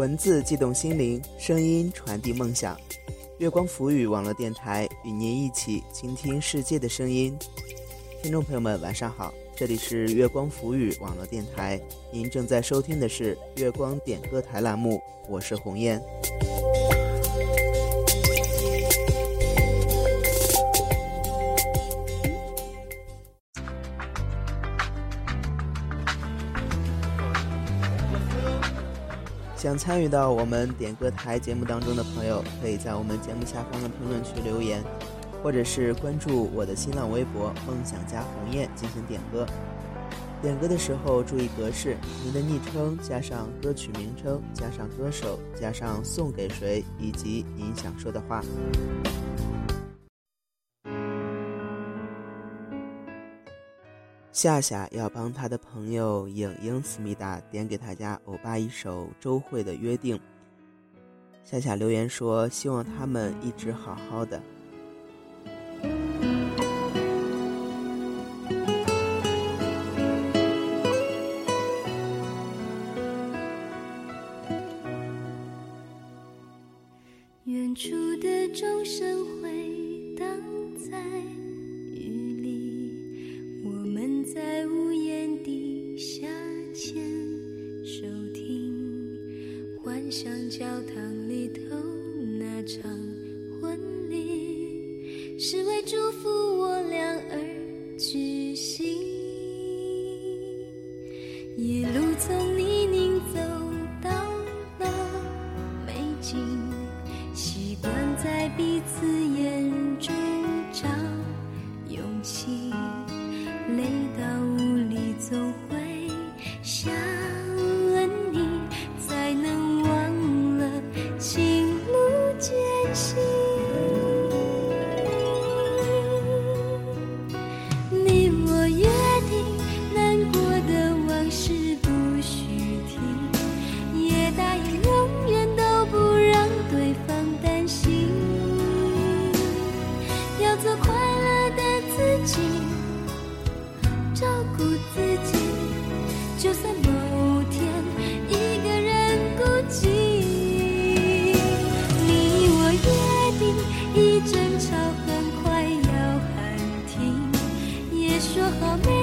文字悸动心灵，声音传递梦想。月光浮语网络电台与您一起倾听世界的声音。听众朋友们，晚上好，这里是月光浮语网络电台，您正在收听的是月光点歌台栏目，我是红艳。想参与到我们点歌台节目当中的朋友，可以在我们节目下方的评论区留言，或者是关注我的新浪微博“梦想家鸿雁”进行点歌。点歌的时候注意格式：您的昵称加上歌曲名称加上歌手加上送给谁以及您想说的话。夏夏要帮他的朋友影影思密达点给他家欧巴一首周慧的约定。夏夏留言说：“希望他们一直好好的。”远处的钟声回荡在教堂里头那场说好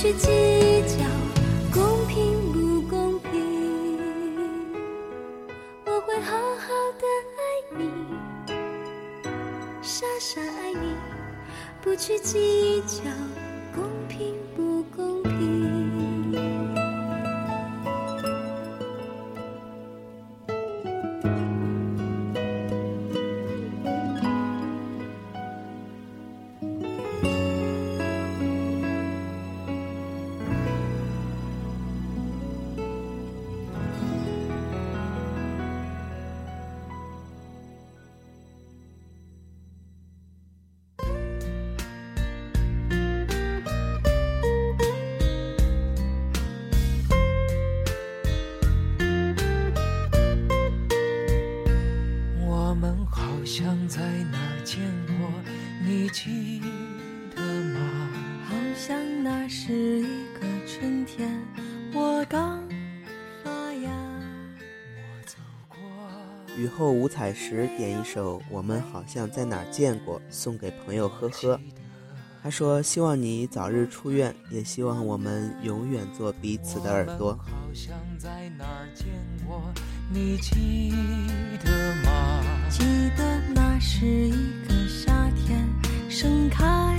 去记那是一个春天，我刚发芽。雨后五彩时，点一首《我们好像在哪儿见过》，送给朋友呵呵。他说：“希望你早日出院，也希望我们永远做彼此的耳朵。”好像在哪儿见过，你记得吗？记得那是一个夏天，盛开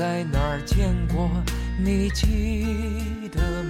在哪儿见过，你记得吗？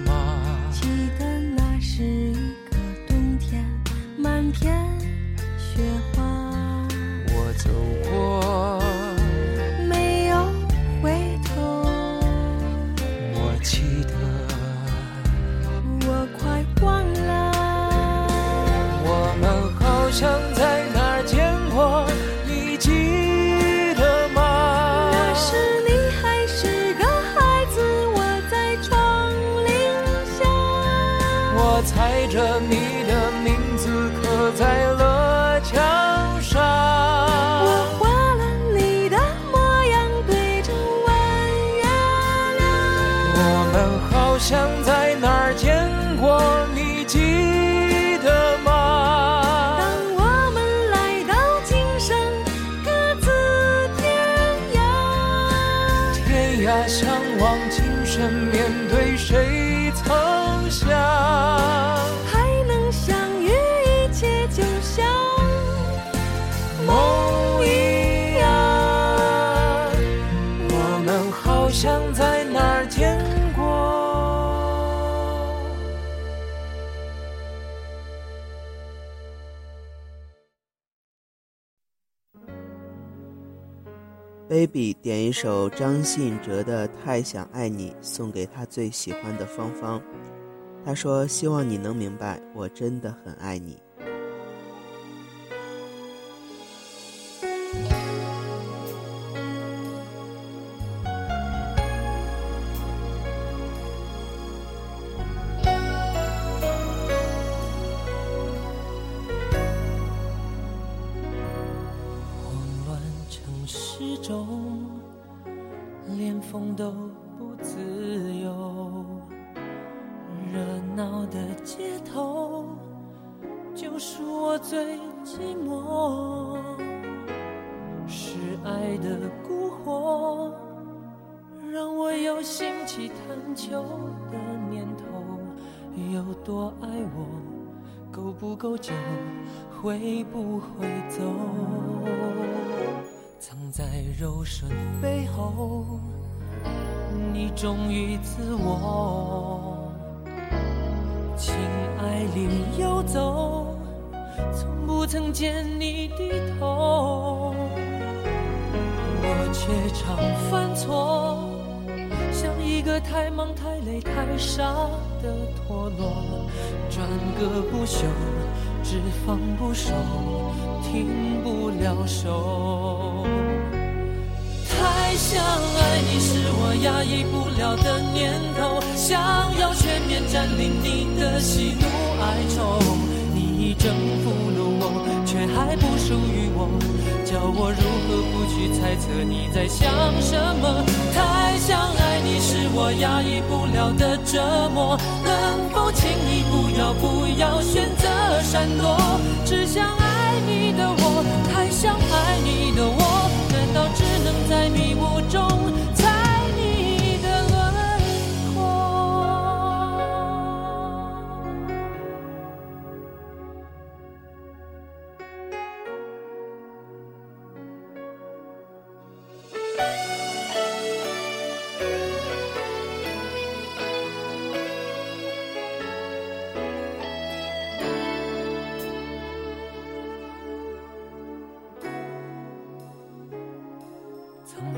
猜着你的名字刻在 baby 点一首张信哲的《太想爱你》，送给他最喜欢的芳芳。他说：“希望你能明白，我真的很爱你。”之中，连风都不自由。热闹的街头，就是我最寂寞。是爱的蛊惑，让我有兴起探求的念头。有多爱我，够不够久，会不会走？藏在柔顺背后，你忠于自我。情爱里游走，从不曾见你低头。我却常犯错，像一个太忙太累太傻的陀螺，转个不休，只放不手，停不了手。太想爱你是我压抑不了的念头，想要全面占领你的喜怒哀愁。你已征服了我，却还不属于我，叫我如何不去猜测你在想什么？太想爱你是我压抑不了的折磨，能否请你不要不要选择闪躲？只想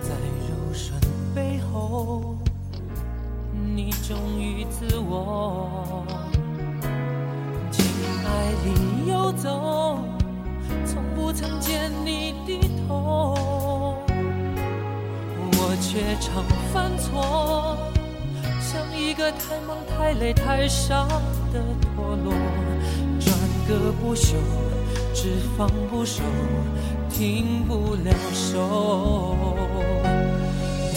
在柔顺背后，你忠于自我，情爱里游走，从不曾见你低头，我却常犯错，像一个太忙太累太傻的陀螺，转个不休，只放不收。停不了手，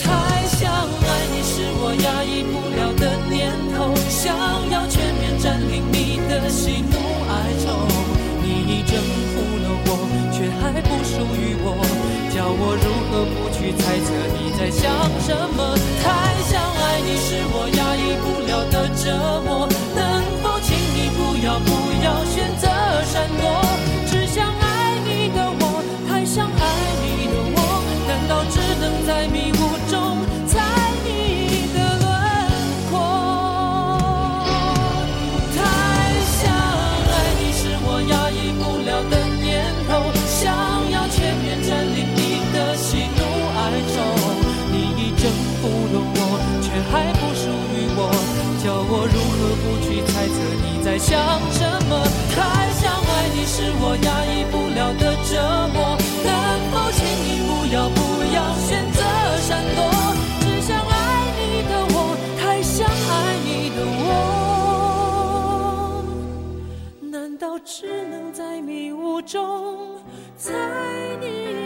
太想爱你是我压抑不了的念头，想要全面占领你的喜怒哀愁。你已征服了我，却还不属于我，叫我如何不去猜测你在想什么？如何不去猜测你在想什么？太想爱你是我压抑不了的折磨。能否请你不要不要选择闪躲？只想爱你的我，太想爱你的我，难道只能在迷雾中猜你？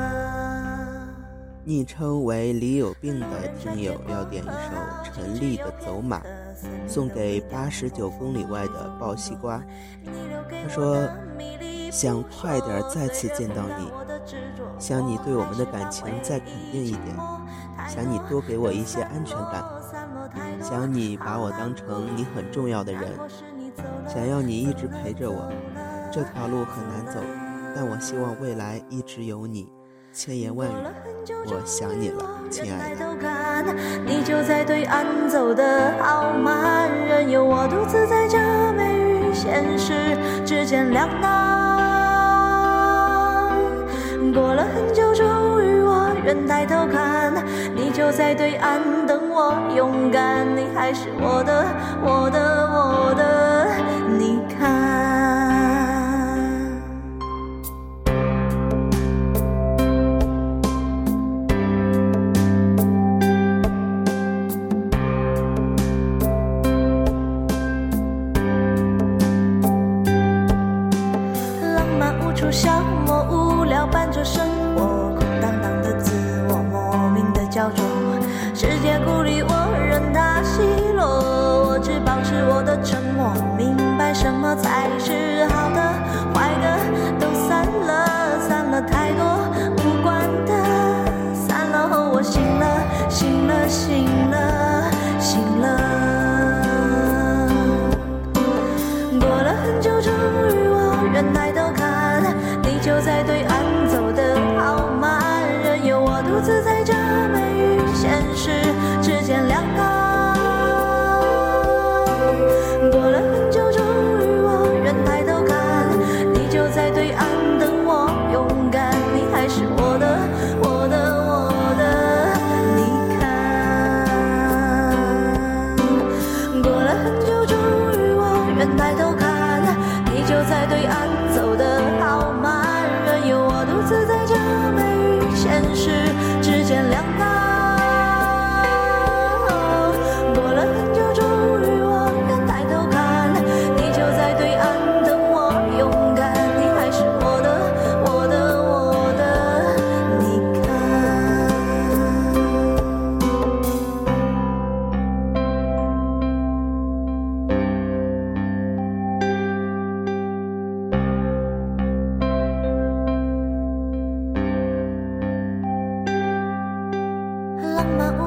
昵称为李有病的听友要点一首陈粒的《走马》，送给八十九公里外的抱西瓜。他说：“想快点再次见到你，想你对我们的感情再肯定一点，想你多给我一些安全感，想你把我当成你很重要的人，想要你一直陪着我。这条路很难走，但我希望未来一直有你。”千言万语，我想你了，亲爱的。你就在对岸走得好慢，任由我独自在这美与现实之间两难。过了很久，终于我愿抬头看，你就在对岸等我勇敢，你还是我的，我的，我的，我任他奚落我只保持我的沉默明白什么才是好的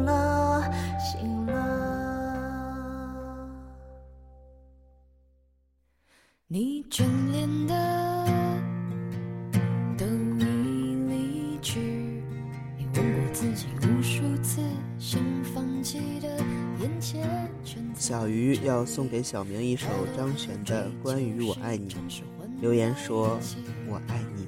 了。小鱼要送给小明一首张悬的《关于我爱你》，留言说：“我爱你。”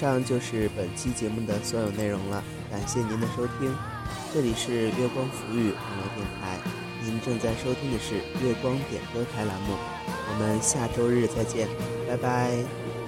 以上就是本期节目的所有内容了，感谢您的收听。这里是月光浮语网络电台，您正在收听的是月光点歌台栏目。我们下周日再见，拜拜。